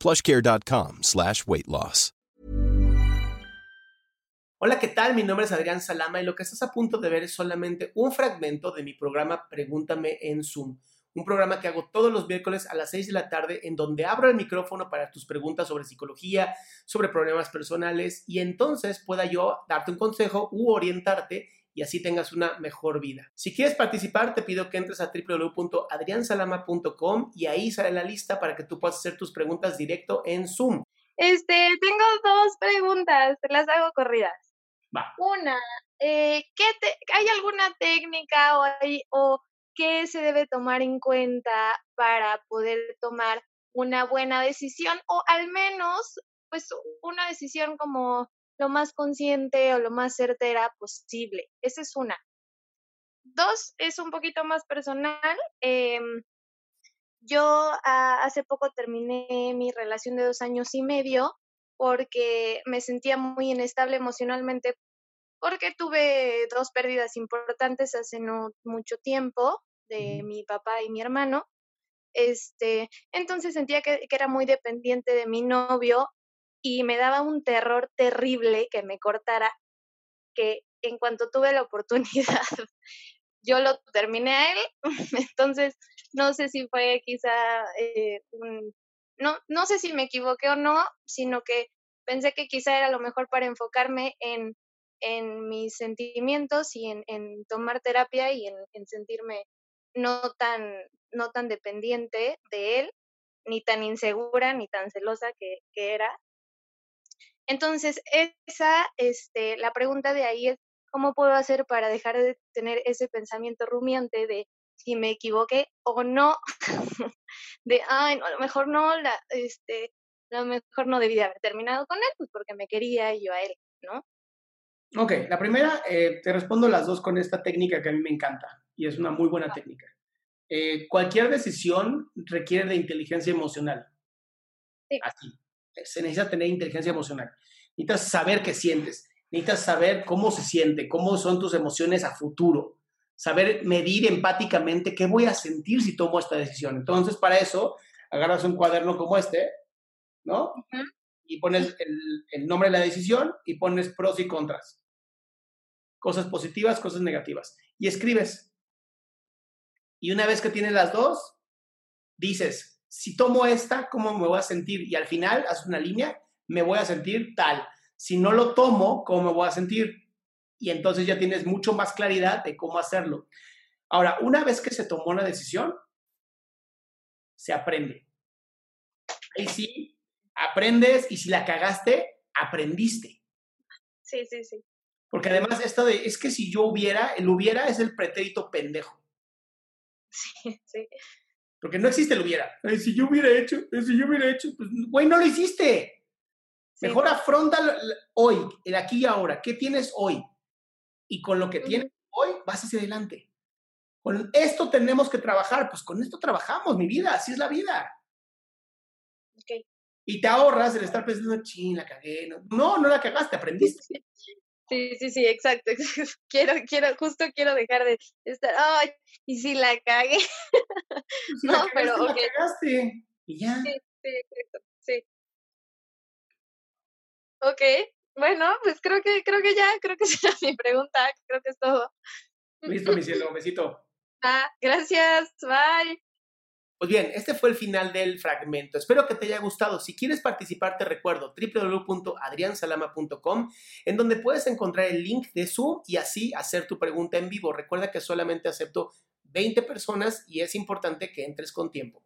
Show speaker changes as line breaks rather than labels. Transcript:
plushcare.com slash weight loss.
Hola, ¿qué tal? Mi nombre es Adrián Salama y lo que estás a punto de ver es solamente un fragmento de mi programa Pregúntame en Zoom. Un programa que hago todos los miércoles a las 6 de la tarde en donde abro el micrófono para tus preguntas sobre psicología, sobre problemas personales y entonces pueda yo darte un consejo u orientarte y así tengas una mejor vida. Si quieres participar, te pido que entres a www.adriansalama.com y ahí sale la lista para que tú puedas hacer tus preguntas directo en Zoom.
Este, tengo dos preguntas, te las hago corridas.
Va.
Una, eh, ¿qué te- ¿hay alguna técnica o, hay- o qué se debe tomar en cuenta para poder tomar una buena decisión o al menos, pues, una decisión como lo más consciente o lo más certera posible? Esa es una. Dos, es un poquito más personal. em, yo ah, hace poco terminé mi relación de dos años y medio porque me sentía muy inestable emocionalmente porque tuve dos pérdidas importantes hace no mucho tiempo de mi papá y mi hermano. Este, entonces sentía que, que era muy dependiente de mi novio y me daba un terror terrible que me cortara, que en cuanto tuve la oportunidad, yo lo terminé a él, entonces no sé si fue quizá eh, no, no sé si me equivoqué o no, sino que pensé que quizá era lo mejor para enfocarme en, en mis sentimientos y en, en tomar terapia y en, en sentirme no tan, no tan dependiente de él, ni tan insegura, ni tan celosa que era. Entonces, esa, este, la pregunta de ahí es, ¿cómo puedo hacer para dejar de tener ese pensamiento rumiante de si me equivoqué o no? de, ay, no, a lo mejor no, la, este, a lo mejor no debí de haber terminado con él, pues porque me quería yo a él, ¿no?
Ok, la primera, eh, te respondo las dos con esta técnica que a mí me encanta y es una muy buena técnica. Eh, cualquier decisión requiere de inteligencia emocional.
Sí.
Así. Se necesita tener inteligencia emocional. Necesitas saber qué sientes. Necesitas saber cómo se siente, cómo son tus emociones a futuro. Saber medir empáticamente qué voy a sentir si tomo esta decisión. Entonces, para eso, agarras un cuaderno como este, ¿no?
Ujú.
Y pones el, el nombre de la decisión y pones pros y contras. Cosas positivas, cosas negativas. Y escribes. Y una vez que tienes las dos, dices, si tomo esta, ¿cómo me voy a sentir? Y al final, haces una línea, me voy a sentir tal. Si no lo tomo, ¿cómo me voy a sentir? Y entonces ya tienes mucho más claridad de cómo hacerlo. Ahora, una vez que se tomó la decisión, se aprende. Ahí sí, aprendes y si la cagaste, aprendiste.
Sí, sí, sí.
Porque además esto de, es que si yo hubiera, el hubiera es el pretérito pendejo.
Sí, sí.
Porque no existe el hubiera. Ay, si yo hubiera hecho, eh, si yo hubiera hecho, pues, güey, no lo hiciste.
Sí.
Mejor afronta hoy, el aquí y ahora. ¿Qué tienes hoy? Y con lo que tienes hoy, vas hacia adelante. Con esto tenemos que trabajar. Pues con esto trabajamos, mi vida. Así es la vida.
Ok.
Y te ahorras el estar pensando, ching, la cagué. No, no, no la cagaste, aprendiste.
Sí, sí, sí, exacto. exacto. Quiero, quiero, justo quiero dejar de estar, ay, y si la cagué.
Si la
No, pero,
la
ok.
cagaste. Y ya.
Sí, sí, exacto. Sí. Ok, bueno, pues creo que, creo que ya, creo que es mi pregunta, creo que es todo.
Listo, mi cielo, besito.
Ah, gracias, bye.
Pues bien, este fue el final del fragmento. Espero que te haya gustado. Si quieres participar, te recuerdo www.adriansalama.com, en donde puedes encontrar el link de Zoom y así hacer tu pregunta en vivo. Recuerda que solamente acepto 20 personas y es importante que entres con tiempo.